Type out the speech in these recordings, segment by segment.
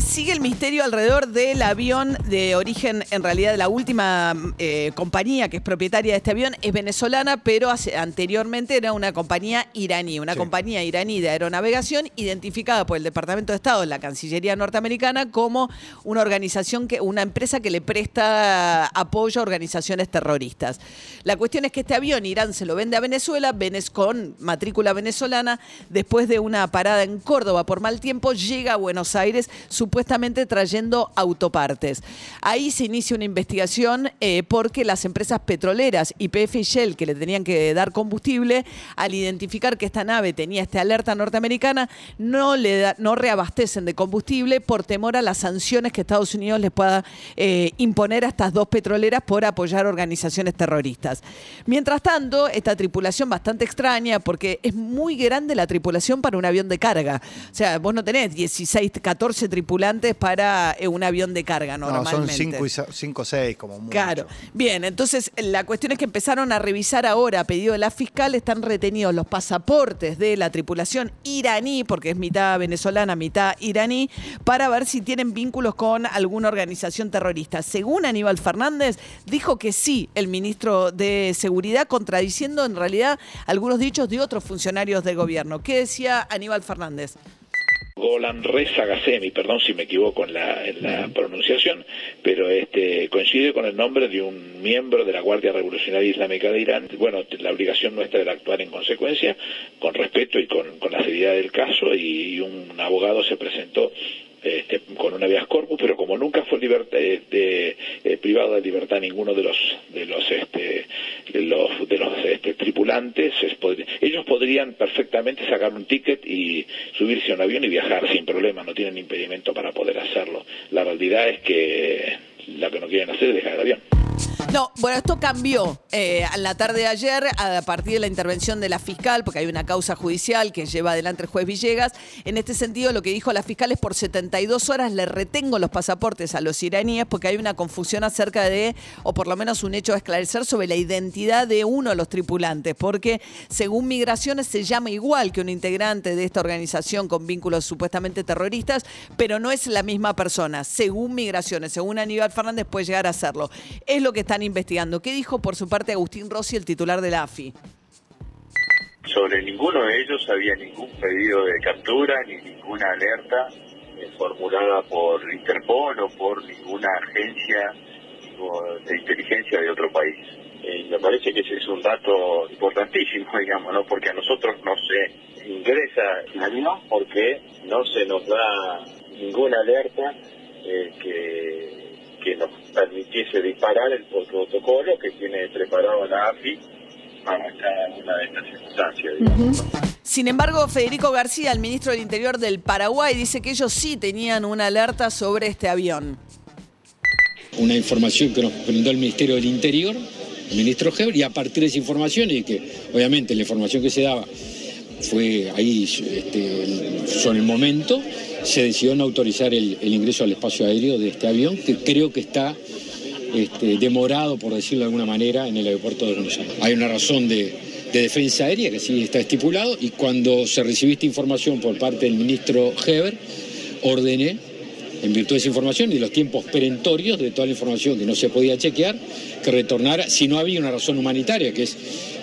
sigue el misterio alrededor del avión de origen, en realidad la última eh, compañía que es propietaria de este avión. Es venezolana, pero hace- anteriormente era una compañía iraní, una compañía iraní de aeronavegación identificada por el Departamento de Estado, la Cancillería norteamericana, como una organización que, una empresa que le presta apoyo a organizaciones terroristas. La cuestión es que este avión Irán se lo vende a Venezuela, Venez con matrícula venezolana, después de una parada en Córdoba por mal tiempo, llega a Buenos Aires supuestamente trayendo autopartes. Ahí se inicia una investigación eh, porque las empresas petroleras YPF y Shell, que le tenían que dar combustible, al identificar que esta nave tenía esta alerta norteamericana, no, le no reabastecen de combustible por temor a las sanciones que Estados Unidos les pueda eh, imponer a estas dos petroleras por apoyar organizaciones terroristas. Mientras tanto, esta tripulación bastante extraña porque es muy grande la tripulación para un avión de carga. O sea, vos no tenés 16, 14 tripulantes para eh, un avión de carga No, normalmente. son 5 o 6 como mucho. Claro. Bien, entonces la cuestión es que empezaron a revisar ahora, a pedido de la fiscal, están retenidos los pasaportes de la tripulación iraní, porque es mitad venezolana, mitad iraní, para ver si tienen vínculos con alguna organización terrorista. Según Aníbal Fernández, dijo que sí, el ministro de Seguridad, contradiciendo en realidad algunos dichos de otros funcionarios del gobierno. ¿Qué decía Aníbal Fernández? Golan Reza Gassemi, perdón si me equivoco en la, en la pronunciación, pero este coincide con el nombre de un miembro de la Guardia Revolucionaria Islámica de Irán. Bueno, la obligación nuestra era actuar en consecuencia, con respeto y con, con la seriedad del caso, y, un abogado se presentó este, con un habeas corpus, pero como nunca fue libertad, este, eh, privado de libertad ninguno de los de los este, de los, de los este, tripulantes, ellos podrían perfectamente sacar un ticket y subirse a un avión y viajar sin problema, no tienen impedimento para poder hacerlo. La realidad es que lo que no quieren hacer es dejar el avión. No, bueno, esto cambió eh, a la tarde de ayer a partir de la intervención de la fiscal, porque hay una causa judicial que lleva adelante el juez Villegas. En este sentido, lo que dijo la fiscal es por 72 horas le retengo los pasaportes a los iraníes porque hay una confusión acerca de, o por lo menos un hecho a esclarecer sobre la identidad de uno de los tripulantes, porque según Migraciones se llama igual que un integrante de esta organización con vínculos supuestamente terroristas, pero no es la misma persona. Según Migraciones, según Aníbal Fernández puede llegar a serlo. Es lo que están investigando. ¿Qué dijo por su parte Agustín Rossi, el titular de la AFI? Sobre ninguno de ellos había ningún pedido de captura ni ninguna alerta eh, formulada por Interpol o por ninguna agencia de inteligencia de otro país. Eh, me parece que ese es un dato importantísimo, digamos, ¿no? porque a nosotros no se ingresa avión porque no se nos da ninguna alerta eh, que, que nos permitiese disparar el protocolo que tiene preparado la AFI para cada una de estas circunstancias. Sin embargo, Federico García, el ministro del Interior del Paraguay, dice que ellos sí tenían una alerta sobre este avión. una información que nos brindó el Ministerio del Interior, el ministro Heber, y a partir de esa información, y que obviamente la información que se daba fue ahí este, sobre el momento, se decidió no autorizar el, ingreso al espacio aéreo de este avión, que creo que está este, demorado, por decirlo de alguna manera, en el aeropuerto de Buenos Aires. Hay una razón de, de defensa aérea que sí está estipulado, y cuando se recibió esta información por parte del ministro Heber, ordené en virtud de esa información y de los tiempos perentorios de toda la información que no se podía chequear, que retornara, si no había una razón humanitaria, que es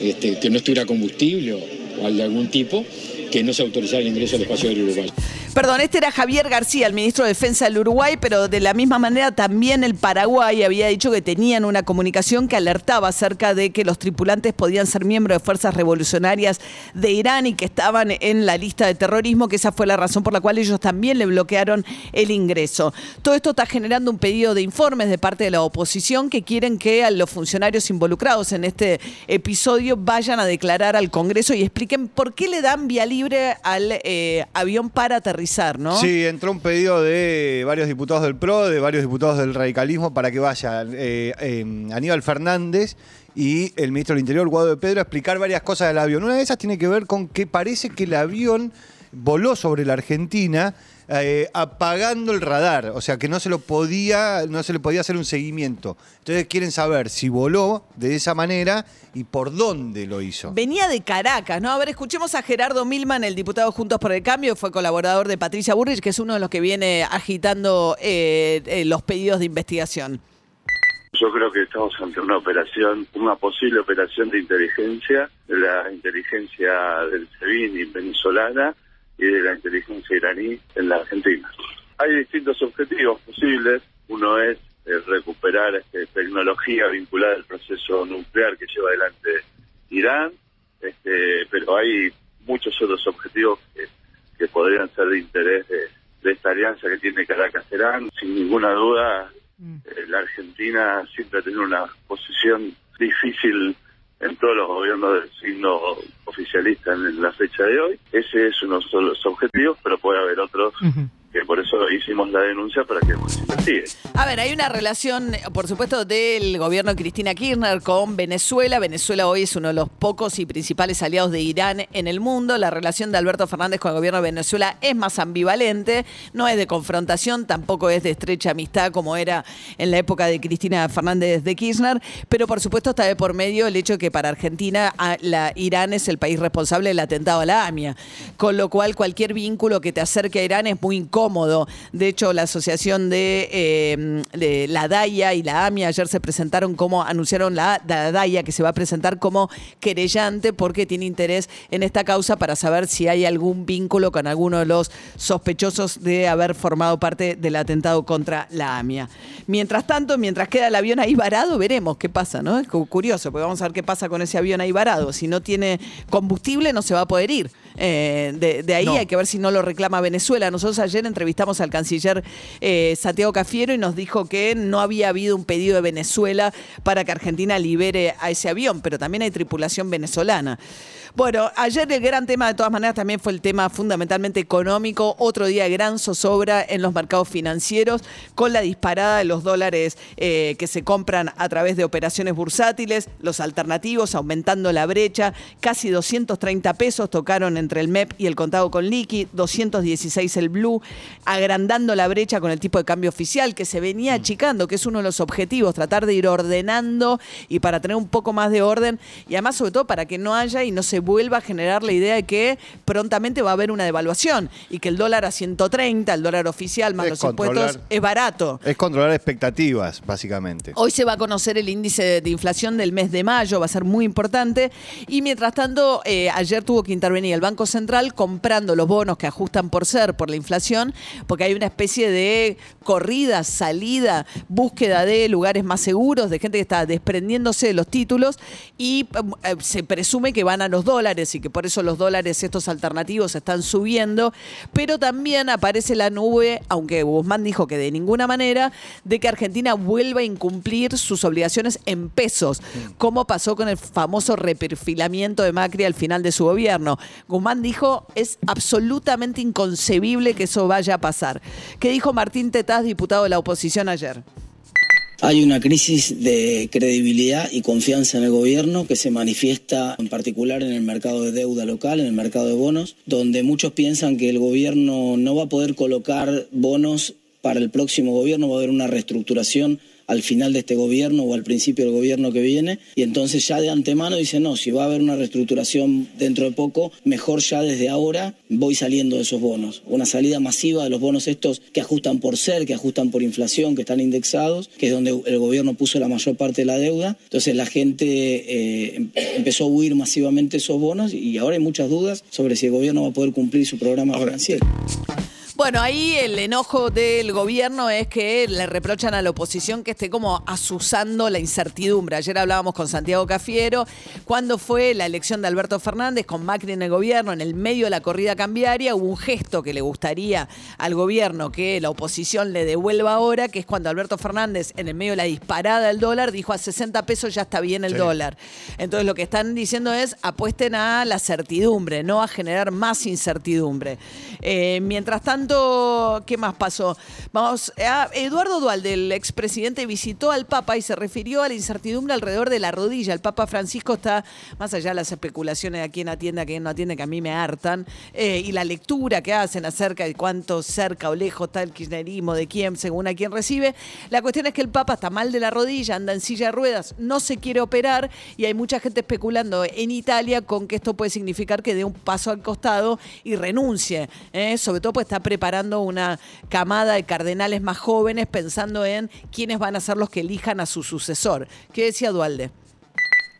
este, que no estuviera combustible o, o de algún tipo, que no se autorizara el ingreso al espacio aéreo uruguayo. Perdón, este era Javier García, el ministro de Defensa del Uruguay, pero de la misma manera también el Paraguay había dicho que tenían una comunicación que alertaba acerca de que los tripulantes podían ser miembros de fuerzas revolucionarias de Irán y que estaban en la lista de terrorismo, que esa fue la razón por la cual ellos también le bloquearon el ingreso. Todo esto está generando un pedido de informes de parte de la oposición que quieren que a los funcionarios involucrados en este episodio vayan a declarar al Congreso y expliquen por qué le dan vía libre al eh, avión para aterrizar Sí, entró un pedido de varios diputados del PRO, de varios diputados del radicalismo para que vayan eh, eh, Aníbal Fernández y el ministro del Interior, Guado de Pedro, a explicar varias cosas del avión. Una de esas tiene que ver con que parece que el avión voló sobre la Argentina eh, apagando el radar, o sea que no se lo podía, no se le podía hacer un seguimiento. Entonces quieren saber si voló de esa manera y por dónde lo hizo. Venía de Caracas, ¿no? A ver, escuchemos a Gerardo Milman, el diputado Juntos por el Cambio, fue colaborador de Patricia Burrich, que es uno de los que viene agitando eh, eh, los pedidos de investigación. Yo creo que estamos ante una operación, una posible operación de inteligencia, de la inteligencia del SEBIN y venezolana y de la inteligencia iraní en la Argentina. Hay distintos objetivos posibles. Uno es eh, recuperar este, tecnología vinculada al proceso nuclear que lleva adelante Irán, este, pero hay muchos otros objetivos que, que podrían ser de interés de, de esta alianza que tiene Caracas-Irán. Sin ninguna duda, eh, la Argentina siempre ha tenido una posición difícil en todos los gobiernos del signo oficialista en la fecha de hoy. Ese es uno de los objetivos, pero puede haber otros por eso hicimos la denuncia para que se investigue. A ver, hay una relación, por supuesto, del gobierno de Cristina Kirchner con Venezuela. Venezuela hoy es uno de los pocos y principales aliados de Irán en el mundo. La relación de Alberto Fernández con el gobierno de Venezuela es más ambivalente, no es de confrontación, tampoco es de estrecha amistad como era en la época de Cristina Fernández de Kirchner, pero por supuesto está de por medio el hecho que para Argentina la, Irán es el país responsable del atentado a la AMIA, con lo cual cualquier vínculo que te acerque a Irán es muy incómodo. De hecho, la asociación de, de la DAIA y la AMIA ayer se presentaron como, anunciaron la, la DAIA que se va a presentar como querellante porque tiene interés en esta causa para saber si hay algún vínculo con alguno de los sospechosos de haber formado parte del atentado contra la AMIA. Mientras tanto, mientras queda el avión ahí varado, veremos qué pasa, ¿no? Es cu- curioso, porque vamos a ver qué pasa con ese avión ahí varado. Si no tiene combustible, no se va a poder ir. Eh, de, de ahí No. hay que ver si no lo reclama Venezuela. Nosotros ayer entrevistamos al canciller eh, Santiago Cafiero y nos dijo que no había habido un pedido de Venezuela para que Argentina libere a ese avión, pero también hay tripulación venezolana. Bueno, ayer el gran tema de todas maneras también fue el tema fundamentalmente económico, otro día de gran zozobra en los mercados financieros con la disparada de los dólares eh, que se compran a través de operaciones bursátiles, los alternativos aumentando la brecha, casi 230 pesos tocaron entre el MEP y el contado con liqui, 216 el blue, agrandando la brecha con el tipo de cambio oficial que se venía achicando, que es uno de los objetivos, tratar de ir ordenando y para tener un poco más de orden y además sobre todo para que no haya y no se vuelva a generar la idea de que prontamente va a haber una devaluación y que el dólar a 130, el dólar oficial más Es los impuestos es barato. Es controlar expectativas, básicamente. Hoy se va a conocer el índice de inflación del mes de mayo, va a ser muy importante. Y mientras tanto, eh, ayer tuvo que intervenir el Banco Central comprando los bonos que ajustan por ser, por la inflación, porque hay una especie de corrida, salida, búsqueda de lugares más seguros, de gente que está desprendiéndose de los títulos y eh, se presume que van a los dólares y que por eso los dólares estos alternativos están subiendo. Pero también aparece la nube, aunque Guzmán dijo que de ninguna manera, de que Argentina vuelva a incumplir sus obligaciones en pesos, como pasó con el famoso reperfilamiento de Macri al final de su gobierno. Guzmán dijo, es absolutamente inconcebible que eso vaya a pasar. ¿Qué dijo Martín Tetaz, diputado de la oposición ayer? Hay una crisis de credibilidad y confianza en el gobierno que se manifiesta en particular en el mercado de deuda local, en el mercado de bonos, donde muchos piensan que el gobierno no va a poder colocar bonos para el próximo gobierno, va a haber una reestructuración al final de este gobierno o al principio del gobierno que viene, y entonces ya de antemano dicen, no, si va a haber una reestructuración dentro de poco, mejor ya desde ahora voy saliendo de esos bonos. Una salida masiva de los bonos estos que ajustan por ser, que ajustan por inflación, que están indexados, que es donde el gobierno puso la mayor parte de la deuda. Entonces la gente eh, em- empezó a huir masivamente esos bonos y ahora hay muchas dudas sobre si el gobierno va a poder cumplir su programa financiero. Bueno, ahí el enojo del gobierno es que le reprochan a la oposición que esté como asusando la incertidumbre. Ayer hablábamos con Santiago Cafiero, cuando fue la elección de Alberto Fernández con Macri en el gobierno, en el medio de la corrida cambiaria, hubo un gesto que le gustaría al gobierno que la oposición le devuelva ahora, que es cuando Alberto Fernández, en el medio de la disparada del dólar, dijo a 60 pesos ya está bien el Sí. dólar. Entonces lo que están diciendo es apuesten a la certidumbre, no a generar más incertidumbre. Eh, mientras tanto, ¿qué más pasó? Vamos, a Eduardo Dualde, el expresidente, visitó al Papa y se refirió a la incertidumbre alrededor de la rodilla. El Papa Francisco está, más allá de las especulaciones de a quién atiende, a quién no atiende, que a mí me hartan, eh, y la lectura que hacen acerca de cuánto cerca o lejos está el kirchnerismo, de quién, según a quién recibe. La cuestión es que el Papa está mal de la rodilla, anda en silla de ruedas, no se quiere operar y hay mucha gente especulando en Italia con que esto puede significar que dé un paso al costado y renuncie. ¿eh? Sobre todo pues está preparando una camada de cardenales más jóvenes pensando en quiénes van a ser los que elijan a su sucesor. ¿Qué decía Dualde?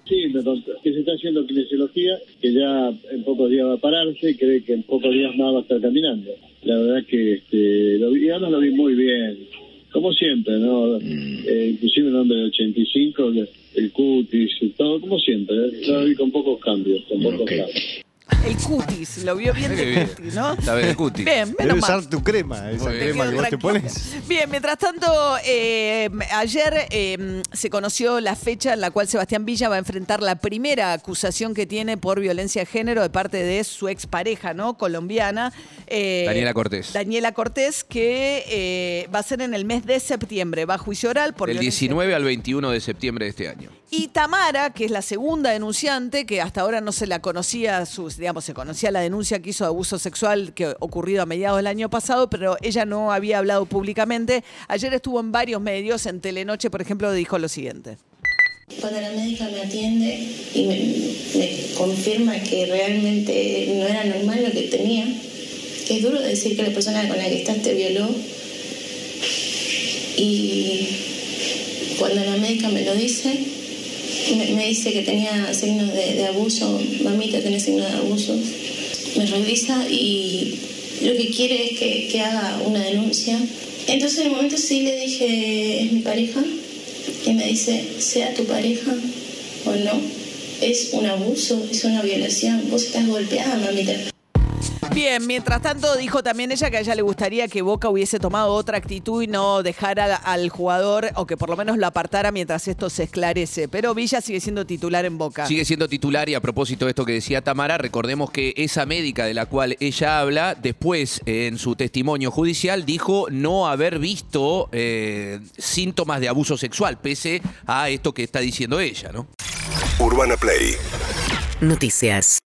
Sí, me contó que se está haciendo kinesiología, que ya en pocos días va a pararse y cree que en pocos días más va a estar caminando. La verdad que este, lo vi, además lo vi muy bien, como siempre, ¿no? Eh, inclusive un hombre de 85, el, el cutis y todo, como siempre, ¿eh? lo vi con pocos cambios, con pocos cambios. El cutis, lo vio bien de cutis, ¿no? Está bien el cutis. Bien, Debe menos mal. usar tu crema, esa crema que vos te pones. Bien, mientras tanto, eh, ayer eh, se conoció la fecha en la cual Sebastián Villa va a enfrentar la primera acusación que tiene por violencia de género de parte de su expareja, ¿no? Colombiana. eh, Daniela Cortés. Daniela Cortés, que eh, va a ser en el mes de septiembre. Va a juicio oral por Del violencia- 19 al 21 de septiembre de este año. y Tamara, que es la segunda denunciante, que hasta ahora no se la conocía, sus, digamos, se conocía la denuncia que hizo de abuso sexual que ocurrido a mediados del año pasado, pero ella no había hablado públicamente. Ayer estuvo en varios medios, en Telenoche, por ejemplo, dijo lo siguiente. Cuando la médica me atiende y me, me confirma que realmente no era normal lo que tenía, es duro decir que la persona con la que estás te violó. Y cuando la médica me lo dice, me, dice que tenía signos de, de abuso, mamita tiene signos de abuso, me revisa y lo que quiere es que, que haga una denuncia. Entonces en el momento sí le dije, es mi pareja, y me dice, sea tu pareja o no, es un abuso, es una violación, vos estás golpeada, mamita. Bien, mientras tanto dijo también ella que a ella le gustaría que Boca hubiese tomado otra actitud y no dejara al jugador o que por lo menos lo apartara mientras esto se esclarece. Pero Villa sigue siendo titular en Boca. Sigue siendo titular y a propósito de esto que decía Tamara, recordemos que esa médica de la cual ella habla, después en su testimonio judicial dijo no haber visto eh, síntomas de abuso sexual, pese a esto que está diciendo ella, ¿no? Urbana Play Noticias.